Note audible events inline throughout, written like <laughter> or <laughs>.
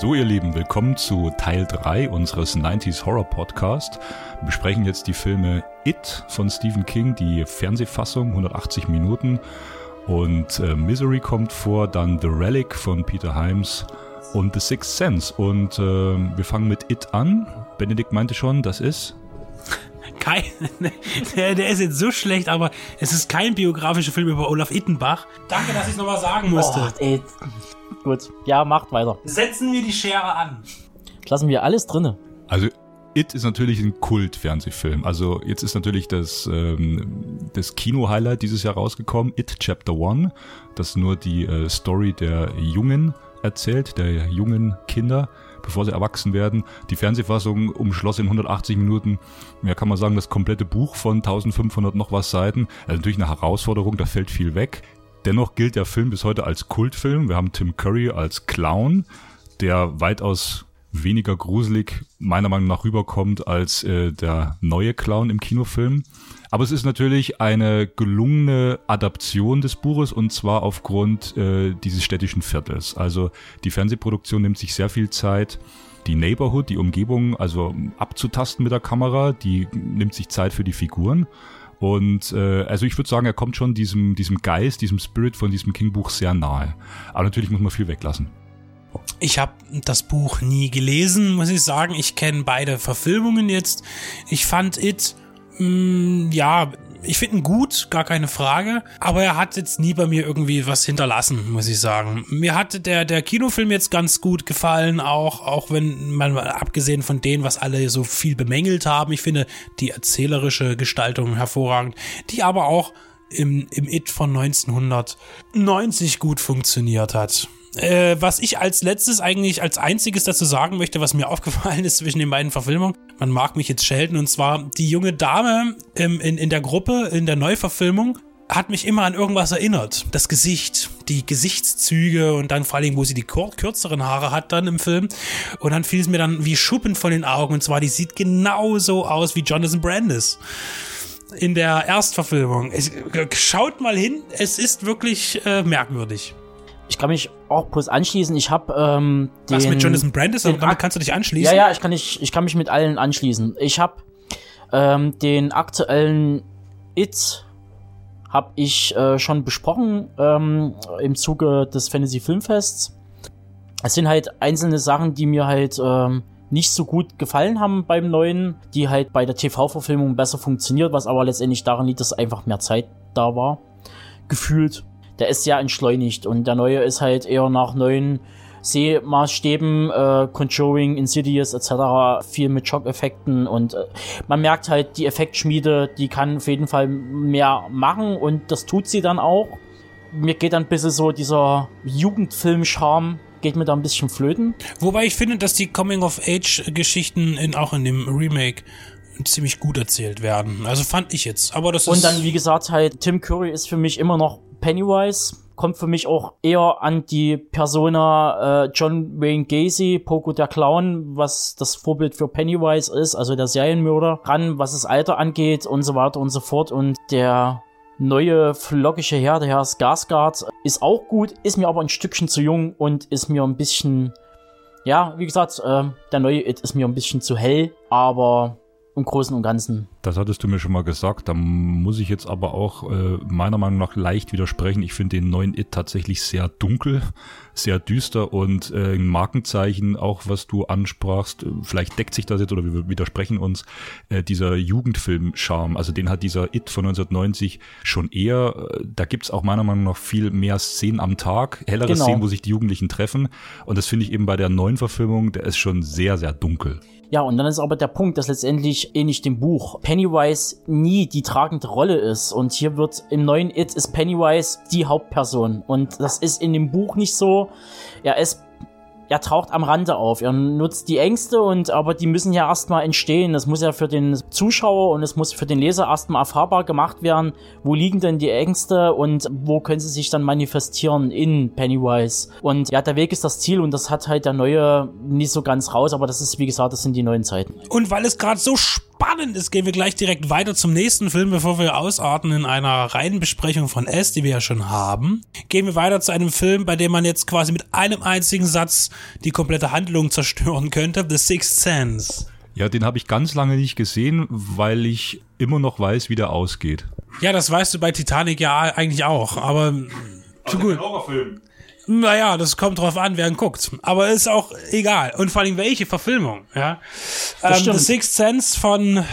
So, ihr Lieben, willkommen zu Teil 3 unseres 90s Horror Podcast. Wir besprechen jetzt die Filme It von Stephen King, die Fernsehfassung, 180 Minuten. Und äh, Misery kommt vor, dann The Relic von Peter Himes und The Sixth Sense. Und äh, wir fangen mit It an. Benedikt meinte schon, das ist kein, der, der, ist jetzt so schlecht, aber es ist kein biografischer Film über Olaf Ittenbach. Danke, dass ich es nochmal sagen musste. Oh, ey. Gut, ja, macht weiter. Setzen wir die Schere an. Lassen wir alles drinne. Also It ist natürlich ein Kult-Fernsehfilm. Also jetzt ist natürlich das, ähm, das Kino-Highlight dieses Jahr rausgekommen, It Chapter One, das nur die äh, Story der Jungen erzählt, der jungen Kinder bevor sie erwachsen werden. Die Fernsehfassung umschloss in 180 Minuten, ja kann man sagen, das komplette Buch von 1500 noch was Seiten. Also natürlich eine Herausforderung, da fällt viel weg. Dennoch gilt der Film bis heute als Kultfilm. Wir haben Tim Curry als Clown, der weitaus weniger gruselig meiner Meinung nach rüberkommt als äh, der neue Clown im Kinofilm. Aber es ist natürlich eine gelungene Adaption des Buches und zwar aufgrund äh, dieses städtischen Viertels. Also die Fernsehproduktion nimmt sich sehr viel Zeit, die Neighborhood, die Umgebung, also abzutasten mit der Kamera, die nimmt sich Zeit für die Figuren. Und äh, also ich würde sagen, er kommt schon diesem, diesem Geist, diesem Spirit von diesem King-Buch sehr nahe. Aber natürlich muss man viel weglassen. Ich habe das Buch nie gelesen, muss ich sagen. Ich kenne beide Verfilmungen jetzt. Ich fand It mh, mm, ja, ich finde ihn gut, gar keine Frage. Aber er hat jetzt nie bei mir irgendwie was hinterlassen, muss ich sagen. Mir hat der, der Kinofilm jetzt ganz gut gefallen, auch, auch wenn man mal abgesehen von denen, was alle so viel bemängelt haben. Ich finde die erzählerische Gestaltung hervorragend, die aber auch im, im It von 1990 gut funktioniert hat. Äh, was ich als letztes eigentlich als einziges dazu sagen möchte, was mir <laughs> aufgefallen ist zwischen den beiden Verfilmungen, man mag mich jetzt schelten, und zwar die junge Dame im, in, in der Gruppe, in der Neuverfilmung, hat mich immer an irgendwas erinnert. Das Gesicht, die Gesichtszüge und dann vor allem, wo sie die kürzeren Haare hat dann im Film. Und dann fiel es mir dann wie Schuppen von den Augen. Und zwar, die sieht genauso aus wie Jonathan Brandis in der Erstverfilmung. Es, schaut mal hin, es ist wirklich äh, merkwürdig. Ich kann mich auch bloß anschließen. Ich habe ähm, den, Was mit Jonathan Brandis? Den, damit kannst du dich anschließen? Ja, ja, ich kann, nicht, ich kann mich mit allen anschließen. Ich habe ähm, den aktuellen It habe ich äh, schon besprochen ähm, im Zuge des Fantasy Filmfests. Es sind halt einzelne Sachen, die mir halt ähm, nicht so gut gefallen haben beim neuen, die halt bei der TV-Verfilmung besser funktioniert, was aber letztendlich daran liegt, dass einfach mehr Zeit da war. Gefühlt der ist sehr entschleunigt und der neue ist halt eher nach neuen Sehmaßstäben, äh, Conjuring, Insidious etc. viel mit Schockeffekten und äh, man merkt halt, die Effektschmiede, die kann auf jeden Fall mehr machen und das tut sie dann auch. Mir geht dann ein bisschen so dieser Jugendfilm-Charme geht mir da ein bisschen flöten. Wobei ich finde, dass die Coming-of-Age-Geschichten in, auch in dem Remake ziemlich gut erzählt werden. Also fand ich jetzt. Aber das ist. Und dann, wie gesagt, halt, Tim Curry ist für mich immer noch Pennywise kommt für mich auch eher an die Persona äh, John Wayne Gacy, Poco der Clown, was das Vorbild für Pennywise ist, also der Serienmörder, ran, was das Alter angeht und so weiter und so fort. Und der neue flockige Herr, der Herr Skarsgård, ist auch gut, ist mir aber ein Stückchen zu jung und ist mir ein bisschen, ja, wie gesagt, äh, der neue It ist mir ein bisschen zu hell, aber im Großen und Ganzen. Das hattest du mir schon mal gesagt. Da muss ich jetzt aber auch äh, meiner Meinung nach leicht widersprechen. Ich finde den neuen It tatsächlich sehr dunkel, sehr düster und äh, ein Markenzeichen, auch was du ansprachst. Vielleicht deckt sich das jetzt oder wir widersprechen uns. Äh, dieser Jugendfilm-Charme, also den hat dieser It von 1990 schon eher. Äh, da gibt's auch meiner Meinung nach viel mehr Szenen am Tag, hellere genau. Szenen, wo sich die Jugendlichen treffen. Und das finde ich eben bei der neuen Verfilmung, der ist schon sehr, sehr dunkel. Ja, und dann ist aber der Punkt, dass letztendlich ähnlich dem Buch Pennywise nie die tragende Rolle ist. Und hier wird im neuen It ist Pennywise die Hauptperson. Und das ist in dem Buch nicht so. Er ist er taucht am Rande auf. Er nutzt die Ängste und aber die müssen ja erstmal entstehen. Das muss ja für den Zuschauer und es muss für den Leser erstmal erfahrbar gemacht werden. Wo liegen denn die Ängste und wo können sie sich dann manifestieren in Pennywise? Und ja, der Weg ist das Ziel und das hat halt der neue nicht so ganz raus, aber das ist, wie gesagt, das sind die neuen Zeiten. Und weil es gerade so spannend spannend ist, gehen wir gleich direkt weiter zum nächsten Film, bevor wir ausarten in einer reinen Besprechung von S, die wir ja schon haben. Gehen wir weiter zu einem Film, bei dem man jetzt quasi mit einem einzigen Satz die komplette Handlung zerstören könnte, The Sixth Sense. Ja, den habe ich ganz lange nicht gesehen, weil ich immer noch weiß, wie der ausgeht. Ja, das weißt du bei Titanic ja eigentlich auch, aber zu gut. Horrorfilm. Naja, das kommt drauf an, wer ihn guckt. Aber ist auch egal. Und vor allem welche Verfilmung, ja. Ähm, The Sixth Sense von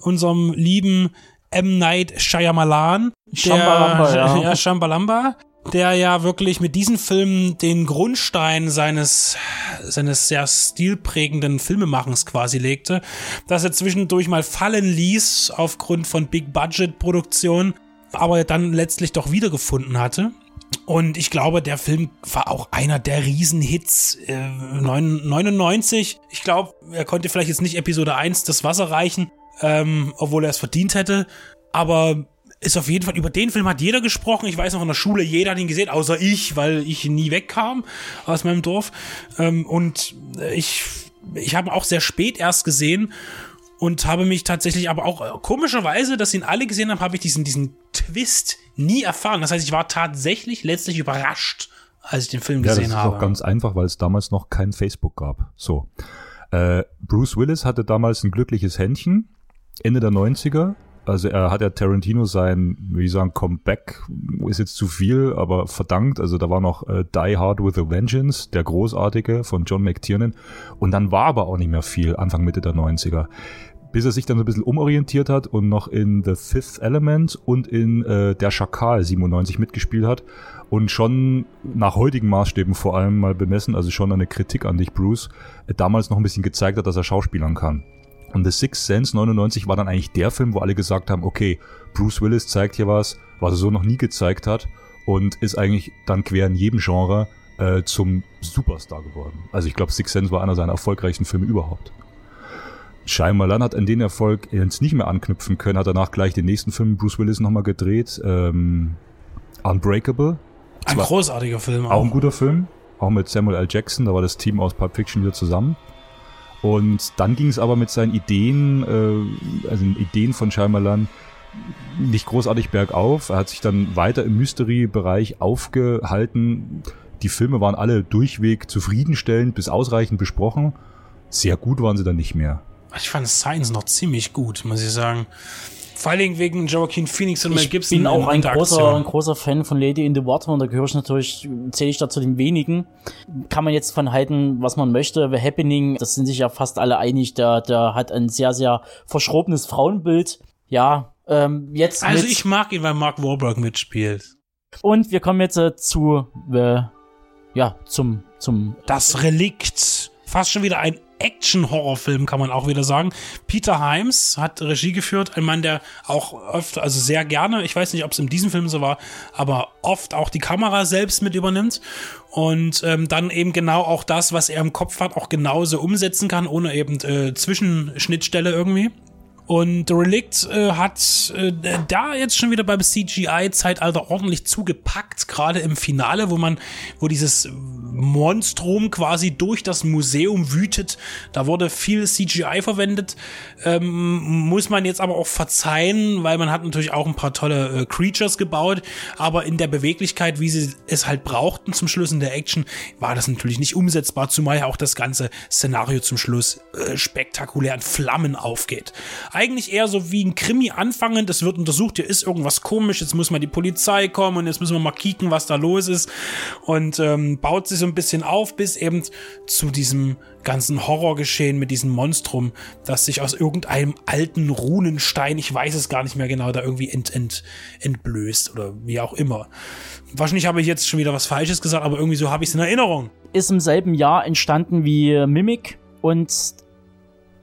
unserem lieben M. Night Shyamalan. Shambalamba, ja. <laughs> ja, Shambalamba. Der ja wirklich mit diesen Filmen den Grundstein seines, seines sehr stilprägenden Filmemachens quasi legte. Dass er zwischendurch mal fallen ließ aufgrund von Big-Budget-Produktionen, aber dann letztlich doch wiedergefunden hatte. Und ich glaube, der Film war auch einer der Riesenhits äh, 99. Ich glaube, er konnte vielleicht jetzt nicht Episode 1 das Wasser reichen, ähm, obwohl er es verdient hätte. Aber ist auf jeden Fall, über den Film hat jeder gesprochen. Ich weiß noch in der Schule, jeder hat ihn gesehen, außer ich, weil ich nie wegkam aus meinem Dorf. Ähm, und ich, ich habe ihn auch sehr spät erst gesehen und habe mich tatsächlich aber auch äh, komischerweise, dass ihn alle gesehen haben, habe ich diesen, diesen Twist nie erfahren. Das heißt, ich war tatsächlich letztlich überrascht, als ich den Film Ja, das gesehen ist habe. auch ganz einfach, weil es damals noch kein Facebook gab. So. Äh, Bruce Willis hatte damals ein glückliches Händchen, Ende der 90er. Also er hat ja Tarantino sein, wie ich sagen, Comeback, ist jetzt zu viel, aber verdankt. Also da war noch äh, Die Hard with a Vengeance, der großartige von John McTiernan. Und dann war aber auch nicht mehr viel, Anfang Mitte der 90er. Bis er sich dann so ein bisschen umorientiert hat und noch in The Fifth Element und in äh, Der Schakal 97 mitgespielt hat und schon nach heutigen Maßstäben vor allem mal bemessen, also schon eine Kritik an dich, Bruce, äh, damals noch ein bisschen gezeigt hat, dass er Schauspielern kann. Und The Sixth Sense 99 war dann eigentlich der Film, wo alle gesagt haben, okay, Bruce Willis zeigt hier was, was er so noch nie gezeigt hat und ist eigentlich dann quer in jedem Genre äh, zum Superstar geworden. Also ich glaube, Sixth Sense war einer seiner erfolgreichsten Filme überhaupt. Shyamalan hat an den Erfolg jetzt nicht mehr anknüpfen können, hat danach gleich den nächsten Film Bruce Willis nochmal gedreht, ähm, Unbreakable, Ein großartiger Film auch ein guter Film, auch mit Samuel L. Jackson, da war das Team aus Pulp Fiction wieder zusammen. Und dann ging es aber mit seinen Ideen, äh, also Ideen von Shyamalan, nicht großartig bergauf. Er hat sich dann weiter im Mystery-Bereich aufgehalten. Die Filme waren alle durchweg zufriedenstellend bis ausreichend besprochen. Sehr gut waren sie dann nicht mehr. Ich fand Science noch ziemlich gut, muss ich sagen. Vor Dingen wegen Joaquin Phoenix und Mel Ich Gibson. bin auch in ein großer, ein großer Fan von Lady in the Water und da gehöre ich natürlich, zähle ich da zu den wenigen. Kann man jetzt von halten, was man möchte. The Happening, das sind sich ja fast alle einig, der, der hat ein sehr, sehr verschrobenes Frauenbild. Ja, ähm, jetzt Also ich mag ihn, weil Mark Wahlberg mitspielt. und wir kommen jetzt äh, zu, äh, ja, zum, zum, Das Relikt. Fast schon wieder ein Action-Horrorfilm, kann man auch wieder sagen. Peter Himes hat Regie geführt, ein Mann, der auch öfter, also sehr gerne, ich weiß nicht, ob es in diesem Film so war, aber oft auch die Kamera selbst mit übernimmt und ähm, dann eben genau auch das, was er im Kopf hat, auch genauso umsetzen kann, ohne eben äh, Zwischenschnittstelle irgendwie. Und Relict äh, hat äh, da jetzt schon wieder beim CGI-Zeitalter ordentlich zugepackt, gerade im Finale, wo man, wo dieses Monstrum quasi durch das Museum wütet. Da wurde viel CGI verwendet. Ähm, muss man jetzt aber auch verzeihen, weil man hat natürlich auch ein paar tolle äh, Creatures gebaut, aber in der Beweglichkeit, wie sie es halt brauchten zum Schluss in der Action, war das natürlich nicht umsetzbar, zumal ja auch das ganze Szenario zum Schluss äh, spektakulär in Flammen aufgeht. Eigentlich eher so wie ein Krimi anfangend, es wird untersucht, hier ist irgendwas komisch, jetzt muss mal die Polizei kommen und jetzt müssen wir mal kicken, was da los ist und ähm, baut sich so ein bisschen auf, bis eben zu diesem ganzen Horrorgeschehen mit diesem Monstrum, das sich aus irgendeinem alten Runenstein, ich weiß es gar nicht mehr genau, da irgendwie ent, ent, entblößt oder wie auch immer. Wahrscheinlich habe ich jetzt schon wieder was Falsches gesagt, aber irgendwie so habe ich es in Erinnerung. ist im selben Jahr entstanden wie Mimic und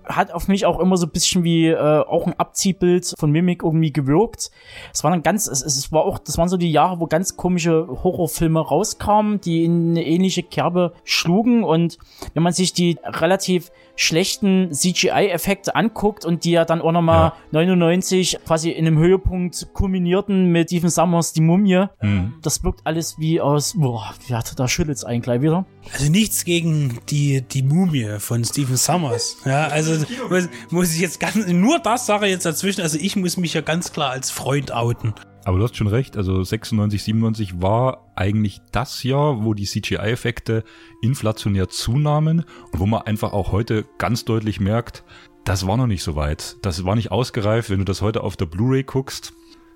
hat auf mich auch immer so ein bisschen wie äh, auch ein Abziehbild von Mimic irgendwie gewirkt. Es war dann ganz, es, es war auch, das waren so die Jahre, wo ganz komische Horrorfilme rauskamen, die in eine ähnliche Kerbe schlugen und wenn man sich die relativ schlechten CGI-Effekte anguckt und die ja dann auch nochmal ja. 99 quasi in einem Höhepunkt kulminierten mit Stephen Summers Die Mumie. Mhm. Das wirkt alles wie aus, boah, ja, da schüttelt's einen gleich wieder. Also nichts gegen die, die Mumie von Stephen Summers. Ja, also muss, muss ich jetzt ganz, nur das Sache jetzt dazwischen, also ich muss mich ja ganz klar als Freund outen. Aber du hast schon recht, also 96, 97 war eigentlich das Jahr, wo die CGI-Effekte inflationär zunahmen und wo man einfach auch heute ganz deutlich merkt, das war noch nicht so weit. Das war nicht ausgereift. Wenn du das heute auf der Blu-ray guckst,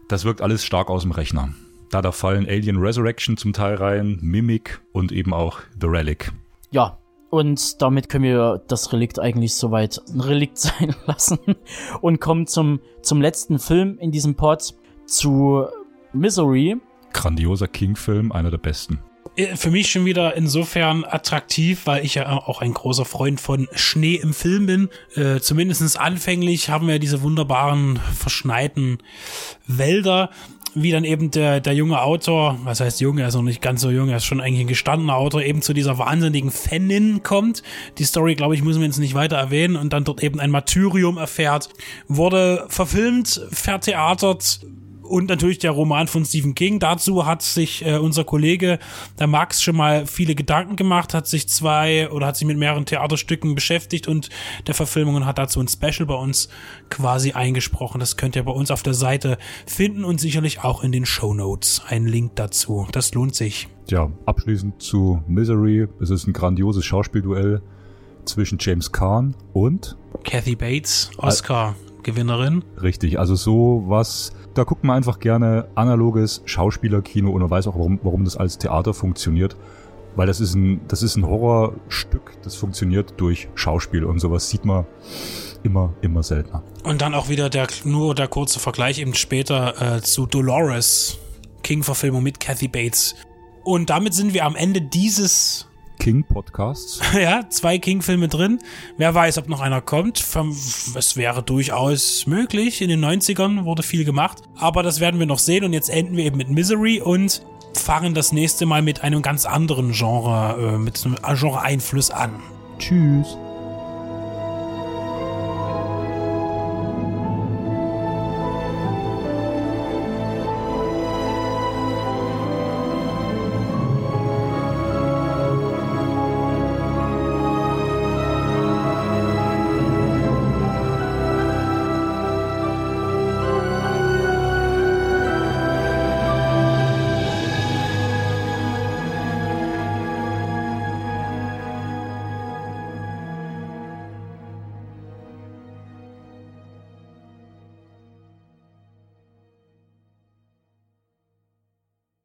das wirkt alles stark aus dem Rechner. Da da fallen Alien Resurrection zum Teil rein, Mimic und eben auch The Relic. Ja, und damit können wir das Relikt eigentlich soweit ein Relikt <laughs> sein lassen und kommen zum, zum letzten Film in diesem Pod zu Misery. Grandioser King-Film, einer der besten. Äh, für mich schon wieder insofern attraktiv, weil ich ja auch ein großer Freund von Schnee im Film bin. Äh, Zumindest anfänglich haben wir diese wunderbaren verschneiten Wälder wie dann eben der, der junge Autor, was heißt jung, er ist noch nicht ganz so jung, er ist schon eigentlich ein gestandener Autor, eben zu dieser wahnsinnigen Fanin kommt. Die Story, glaube ich, müssen wir jetzt nicht weiter erwähnen und dann dort eben ein Martyrium erfährt. Wurde verfilmt, vertheatert, und natürlich der Roman von Stephen King. Dazu hat sich äh, unser Kollege, der Max, schon mal viele Gedanken gemacht, hat sich zwei oder hat sich mit mehreren Theaterstücken beschäftigt und der Verfilmung und hat dazu ein Special bei uns quasi eingesprochen. Das könnt ihr bei uns auf der Seite finden und sicherlich auch in den Show Notes. Ein Link dazu. Das lohnt sich. Ja, abschließend zu Misery. Es ist ein grandioses Schauspielduell zwischen James Caan und Kathy Bates, Oscar. Gewinnerin. Richtig, also so was da guckt man einfach gerne analoges Schauspielerkino und man weiß auch, warum, warum das als Theater funktioniert. Weil das ist ein, das ist ein Horrorstück, das funktioniert durch Schauspiel und sowas sieht man immer, immer seltener. Und dann auch wieder der, nur der kurze Vergleich eben später äh, zu Dolores, King-Verfilmung mit Kathy Bates. Und damit sind wir am Ende dieses King-Podcasts. <laughs> ja, zwei King-Filme drin. Wer weiß, ob noch einer kommt. Es wäre durchaus möglich. In den 90ern wurde viel gemacht. Aber das werden wir noch sehen. Und jetzt enden wir eben mit Misery und fangen das nächste Mal mit einem ganz anderen Genre, äh, mit einem Genre-Einfluss an. Tschüss.